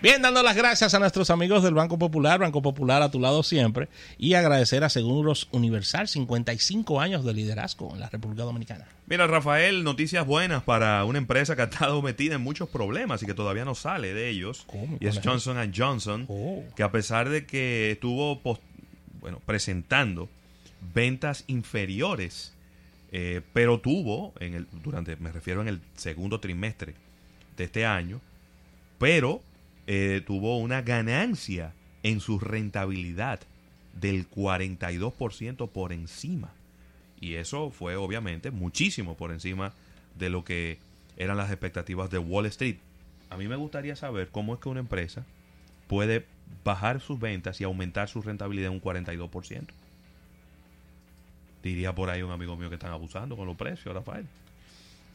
Bien, dando las gracias a nuestros amigos del Banco Popular, Banco Popular a tu lado siempre, y agradecer a Seguros Universal, 55 años de liderazgo en la República Dominicana. Mira, Rafael, noticias buenas para una empresa que ha estado metida en muchos problemas y que todavía no sale de ellos. ¿Cómo? Y es. Johnson Johnson, Oh. que a pesar de que estuvo bueno, presentando ventas inferiores, eh, pero tuvo, en el, durante, me refiero en el segundo trimestre de este año, pero eh, tuvo una ganancia en su rentabilidad del 42% por encima. Y eso fue obviamente muchísimo por encima de lo que eran las expectativas de Wall Street. A mí me gustaría saber cómo es que una empresa puede bajar sus ventas y aumentar su rentabilidad un 42%. Diría por ahí un amigo mío que están abusando con los precios, Rafael.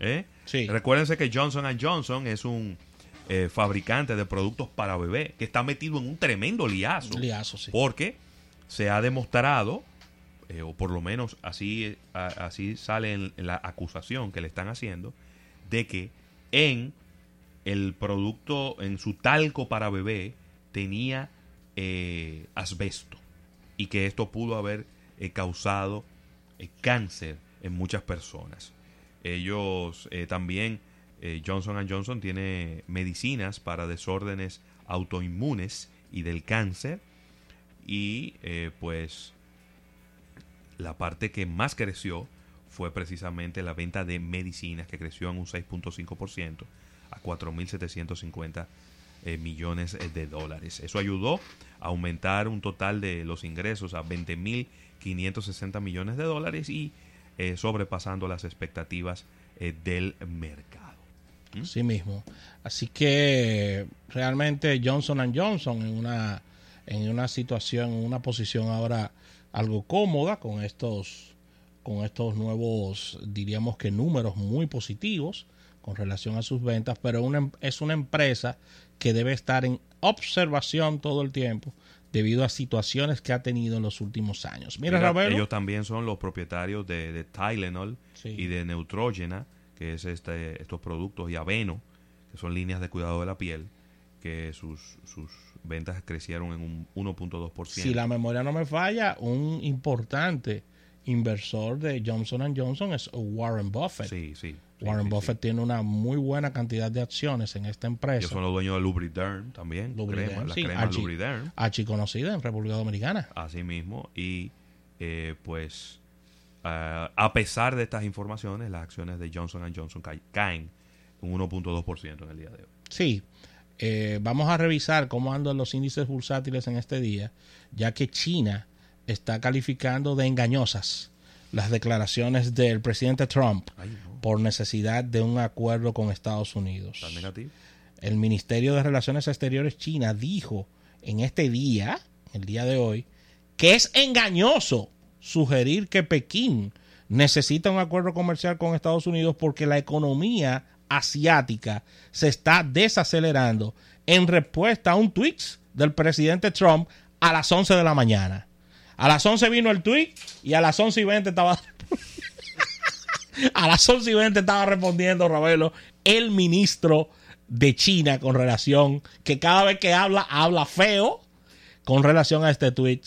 ¿Eh? Sí. Recuérdense que Johnson Johnson es un eh, fabricante de productos para bebé que está metido en un tremendo liazo. Liazo, sí. Porque se ha demostrado, eh, o por lo menos así, a- así sale en, en la acusación que le están haciendo, de que en el producto, en su talco para bebé, tenía eh, asbesto. Y que esto pudo haber eh, causado eh, cáncer en muchas personas. Ellos eh, también, eh, Johnson Johnson tiene medicinas para desórdenes autoinmunes y del cáncer. Y eh, pues la parte que más creció fue precisamente la venta de medicinas, que creció en un 6.5% a 4.750 eh, millones de dólares. Eso ayudó a aumentar un total de los ingresos a 20.560 millones de dólares y sobrepasando las expectativas del mercado. Sí mismo. Así que realmente Johnson Johnson en una, en una situación, en una posición ahora algo cómoda con estos, con estos nuevos, diríamos que números muy positivos con relación a sus ventas, pero una, em- es una empresa que debe estar en observación todo el tiempo debido a situaciones que ha tenido en los últimos años. Mira, Mira, ellos también son los propietarios de, de Tylenol Sí. y de Neutrogena, que es este, estos productos, y Aveno, que son líneas de cuidado de la piel, que sus, sus ventas crecieron en un 1.2%. si la memoria no me falla, un importante inversor de Johnson Johnson es Warren Buffett. Sí, sí. Warren sí, Buffett sí. tiene una muy buena cantidad de acciones en esta empresa, Ellos son los dueños de Lubriderm también. Lubriderm, crema, la crema archi- Lubriderm. archiconocida en República Dominicana. Así mismo. Y eh, pues, ah, a pesar de estas informaciones, las acciones de Johnson Johnson ca- caen un 1.2% en el día de hoy. Sí, eh, vamos a revisar cómo andan los índices bursátiles en este día, ya que China está calificando de engañosas las declaraciones del presidente Trump Ay, no. por necesidad de un acuerdo con Estados Unidos. El Ministerio de Relaciones Exteriores China dijo en este día, el día de hoy, que es engañoso sugerir que Pekín necesita un acuerdo comercial con Estados Unidos porque la economía asiática se está desacelerando en respuesta a un tweet del presidente Trump a las 11 de la mañana. A las 11 vino el tweet y a las 11 y 20 estaba a las 11 y 20 estaba respondiendo Ravelo, el ministro de China con relación, que cada vez que habla, habla feo con relación a este tweet.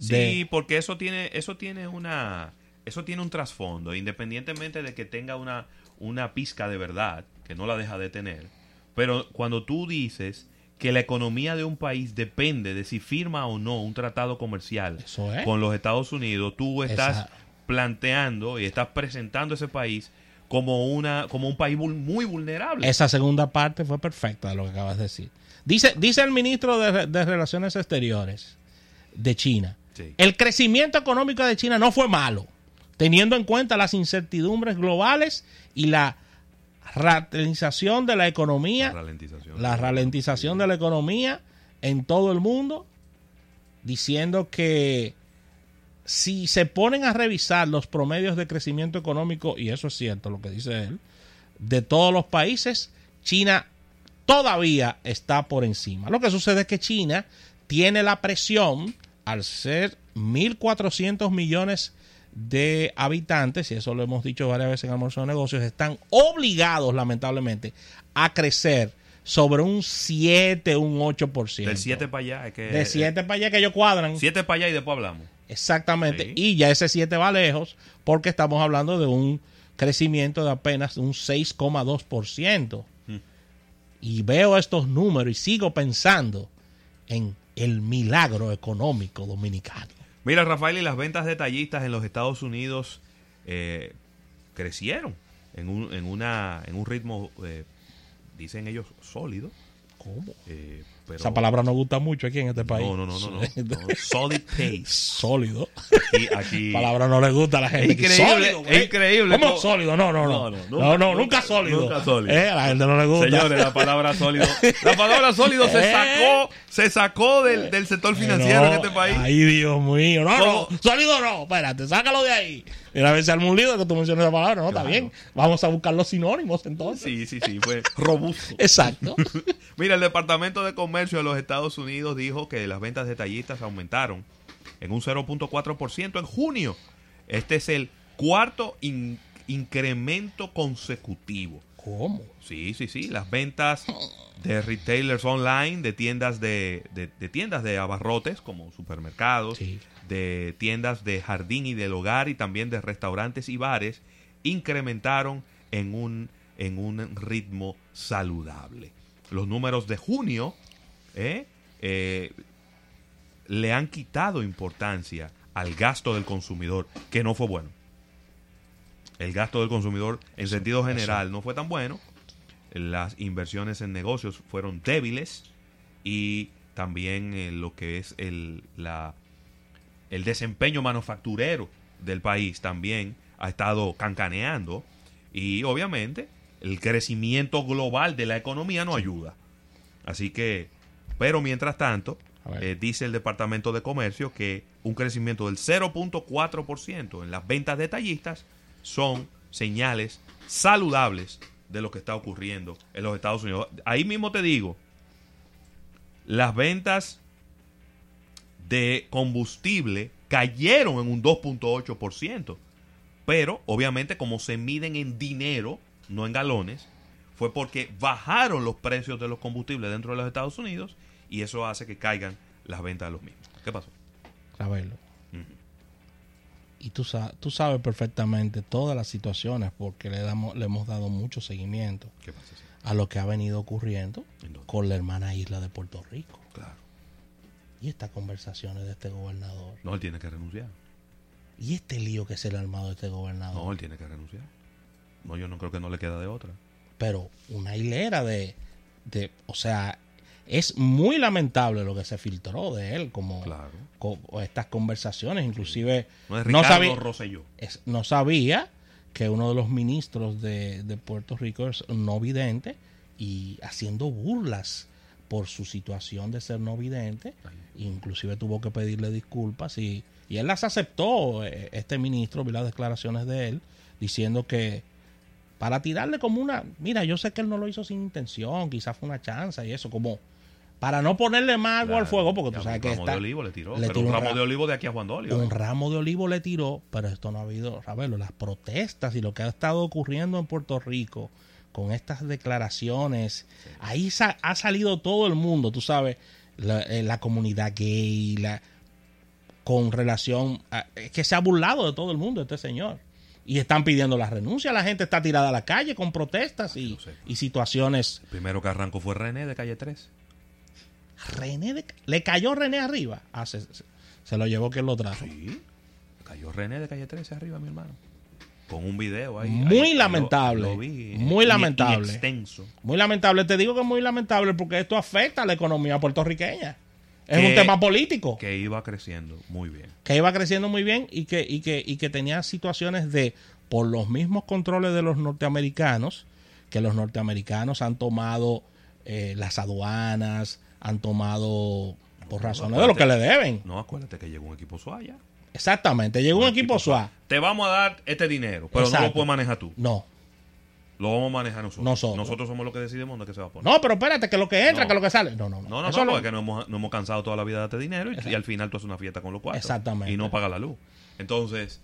De, Sí, porque eso tiene, eso tiene una, eso tiene un trasfondo, independientemente de que tenga una, una pizca de verdad, que no la deja de tener. Pero cuando tú dices que la economía de un país depende de si firma o no un tratado comercial es. con los Estados Unidos, tú estás Esa- planteando y estás presentando ese país como una, como un país muy vulnerable. Esa segunda parte fue perfecta de lo que acabas de decir. Dice, dice el ministro de, de Relaciones Exteriores de China. Sí. El crecimiento económico de China no fue malo, teniendo en cuenta las incertidumbres globales y la ralentización de la economía, La ralentización. la ralentización de la economía en todo el mundo diciendo que si se ponen a revisar los promedios de crecimiento económico, y eso es cierto lo que dice él, de todos los países, China todavía está por encima. Lo que sucede es que China tiene la presión, al ser 1.400 millones de habitantes, y eso lo hemos dicho varias veces en Almuerzo de Negocios, están obligados, lamentablemente, a crecer sobre un 7, un 8%. Del 7 para allá. Es que, De 7 para allá que ellos cuadran. 7 para allá y después hablamos. Exactamente. Sí. Y ya ese 7 va lejos porque estamos hablando de un crecimiento de apenas un 6,2%. Mm. Y veo estos números y sigo pensando en el milagro económico dominicano. Mira, Rafael, y las ventas detallistas en los Estados Unidos eh, crecieron en un, en una, en un ritmo, eh, dicen ellos, sólido. ¿Cómo? eh, pero- Esa palabra nos gusta mucho aquí en este país. No, no, no, no, no, no. Solid pace. Sólido. Aquí, aquí. palabra no le gusta a la gente. Es increíble, Sólido, güey. es increíble. ¿Cómo sólido? No, no, no. No, No, no, no, nunca- sólido. nunca sólido. Eh, a la gente no le gusta. Señores, la palabra sólido. La palabra sólido se Eh. sacó, se sacó del, del sector financiero No, en este país. Ay, Dios mío. No, ¿Cómo? no. Sólido no. Espérate, sácalo de ahí. Mira, a ver si un lío que tú menciones esa palabra. No, está bien. Vamos a buscar los sinónimos entonces. Sí, sí, sí, fue robusto. Exacto. Mira, el Departamento de Comercio de los Estados Unidos dijo que las ventas detallistas aumentaron en un 0.4% en junio. Este es el cuarto in- incremento consecutivo. ¿Cómo? Sí, sí, sí. Las ventas de retailers online, de tiendas de, de- de tiendas de abarrotes como supermercados, Sí. de tiendas de jardín y del hogar y también de restaurantes y bares, incrementaron en un, en un ritmo saludable. Los números de junio ¿eh? Eh, le han quitado importancia al gasto del consumidor, que no fue bueno. El gasto del consumidor en sentido general no fue tan bueno. Las inversiones en negocios fueron débiles y también eh, lo que es el, la, el desempeño manufacturero del país también ha estado cancaneando y obviamente el crecimiento global de la economía no ayuda. Así que, pero mientras tanto, eh, dice el Departamento de Comercio que un crecimiento del 0.4% en las ventas detallistas son señales saludables de lo que está ocurriendo en los Estados Unidos. Ahí mismo te digo, las ventas de combustible cayeron en un 2.8%, pero obviamente como se miden en dinero, no en galones, fue porque bajaron los precios de los combustibles dentro de los Estados Unidos y eso hace que caigan las ventas de los mismos. ¿Qué pasó? Ujú. Y tú, tú sabes perfectamente todas las situaciones porque le, damos, le hemos dado mucho seguimiento ¿Qué pasa? sí? a lo que ha venido ocurriendo con la hermana isla de Puerto Rico. Claro. Y estas conversaciones de este gobernador. No, él tiene que renunciar. Y este lío que se le ha armado a este No, gobernador. él tiene que renunciar. No, yo no creo que no le queda de otra. Pero una hilera de, de... O sea, es muy lamentable lo que se filtró de él como... Claro. estas conversaciones. Inclusive No sabía, es- no sabía que uno de los ministros de, de Puerto Rico es no vidente y haciendo burlas por su situación de ser no vidente. Inclusive tuvo que pedirle disculpas y, y él las aceptó, eh, este ministro, vi las declaraciones de él, diciendo que para tirarle como una, mira, yo sé que él no lo hizo sin intención, quizás fue una chanza y eso, como para no ponerle más agua al fuego, porque tú sabes un que ramo está, de olivo le tiró. le pero tiró un un ramo ra- de olivo de aquí a Juan Dolio. un ramo de olivo le tiró, pero esto no ha habido, Ravelo, las protestas y lo que ha estado ocurriendo en Puerto Rico con estas declaraciones, ahí sa- ha salido todo el mundo, tú sabes, la, eh, la comunidad gay, la, con relación a, es que se ha burlado de todo el mundo este señor. Y están pidiendo la renuncia, la gente está tirada a la calle con protestas y situaciones. El primero que arrancó fue René de calle 3. René de- le cayó René arriba. Ah, se, se- se lo llevó quien lo trajo. Sí. Cayó René de calle 13 arriba, mi hermano. Con un video ahí. Muy ahí, lamentable, lo vi, muy in- lamentable. Extenso. Muy lamentable, te digo que es muy lamentable porque esto afecta a la economía puertorriqueña. Es Que- un tema político que, Que iba creciendo muy bien. iba creciendo muy bien y que, y, que, y que tenía situaciones de, por los mismos controles de los norteamericanos, que los norteamericanos han tomado eh, las aduanas, han tomado por No, razones de lo que le deben. No, acuérdate que llegó un equipo suaya. Exactamente, llegó un equipo SWAT. Te vamos a dar este dinero, pero no lo puedes manejar tú. No, Lo vamos a manejar nosotros. Nosotros. Nosotros somos los que decidimos dónde que se va a poner. no, pero espérate, que lo que entra, No. que lo que sale. No, no, no. No, no, Eso no, lo- porque no hemos, no hemos cansado toda la vida de darte dinero y, y al final tú haces una fiesta con los cuatro. Exactamente. Y no pagas la luz. Entonces.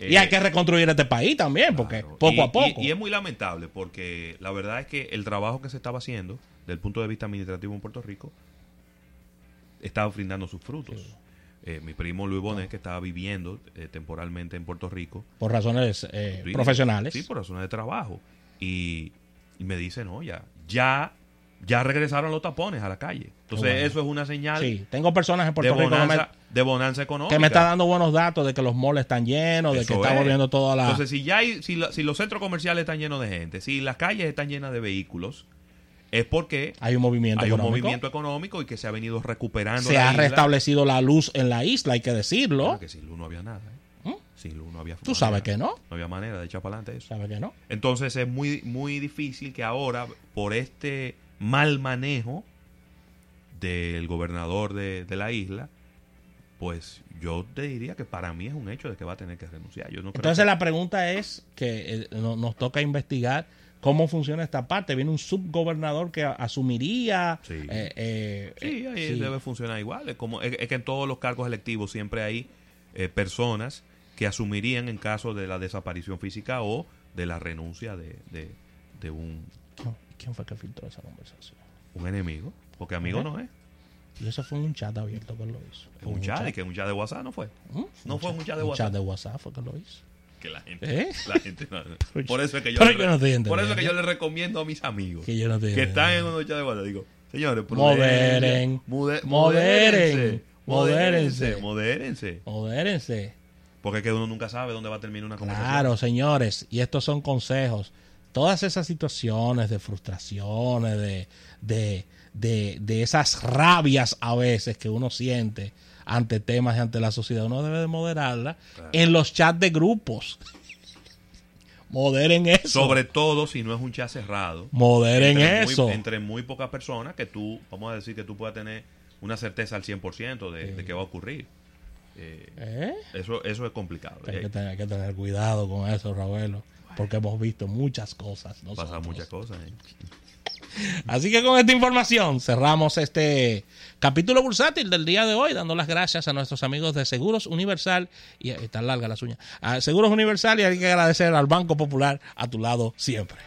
Y eh, hay que reconstruir este país también, porque claro. poco Y- a poco. Y, y es muy lamentable porque la verdad es que el trabajo que se estaba haciendo, desde el punto de vista administrativo en Puerto Rico, estaba brindando sus frutos. Eh, mi primo Luis Bonet, que estaba viviendo eh, temporalmente en Puerto Rico, por razones eh, Sí, profesionales. Sí, por razones de trabajo. Y, y me dice, no, ya, ya, ya regresaron los tapones a la calle. Entonces, bueno. eso es una señal Sí, tengo personas en de, Puerto Rico que me, bonanza, de bonanza económica. que me está dando buenos datos de que los malls están llenos, de que está es. volviendo toda la... Entonces, si ya hay, si, la- si los centros comerciales están llenos de gente, si las calles están llenas de vehículos, es porque hay un movimiento hay un económico. movimiento económico y que se ha venido recuperando. Se la ha isla. restablecido la luz en la isla, hay que decirlo. Claro que sin luz no había nada. ¿eh? ¿Mm? Sin luz no había Tú sabes que no. No había manera de echar para adelante eso. ¿Sabes que no? Entonces es muy, muy difícil que ahora, por este mal manejo del gobernador de, de la isla, pues yo te diría que para mí es un hecho de que va a tener que renunciar. Yo no Entonces que- la pregunta es que eh, no- nos toca investigar cómo funciona esta parte. Viene un subgobernador que asumiría. Sí. eh, eh, Sí, ahí sí. debe funcionar igual. Es, como, es, es que en todos los cargos electivos siempre hay eh, personas que asumirían en caso de la desaparición física o de la renuncia de, de- de un, ¿Quién- ¿Quién fue que filtró esa conversación? un enemigo. Porque amigo no es. Y eso fue en un chat abierto que él lo hizo. Un chat, y que un chat de WhatsApp no fue. ¿Mm? No fue un chat de Un WhatsApp. chat de WhatsApp fue que lo hizo. Que la gente, ¿Eh? la gente no- por eso es que yo, le, yo no estoy por eso es que yo le recomiendo a mis amigos Que yo no que están en unos chats de WhatsApp. Digo, señores, Moderen. mude- Moderen. modérense, Modérense. modérense. Modérense. Porque es que uno nunca sabe dónde va a terminar una conversación. Claro, señores, y estos son consejos. Todas esas situaciones de frustraciones, de, de, de, de esas rabias a veces que uno siente ante temas y ante la sociedad, uno debe de moderarla Claro. en los chats de grupos. Moderen eso. Sobre todo si no es un chat cerrado. Moderen entre eso. Muy, entre muy pocas personas que tú, vamos a decir que tú puedas tener una certeza al 100% de, de que va a ocurrir. Eh, ¿Eh? eso, eso es complicado. Hay Eh, que, tener, hay que tener cuidado con eso, Raúl, porque hemos visto muchas cosas. Pasan nosotros. muchas cosas. eh. Así que con esta información cerramos este capítulo bursátil del día de hoy, dando las gracias a nuestros amigos de Seguros Universal y está larga las uñas. A Seguros Universal y hay que agradecer al Banco Popular a tu lado siempre.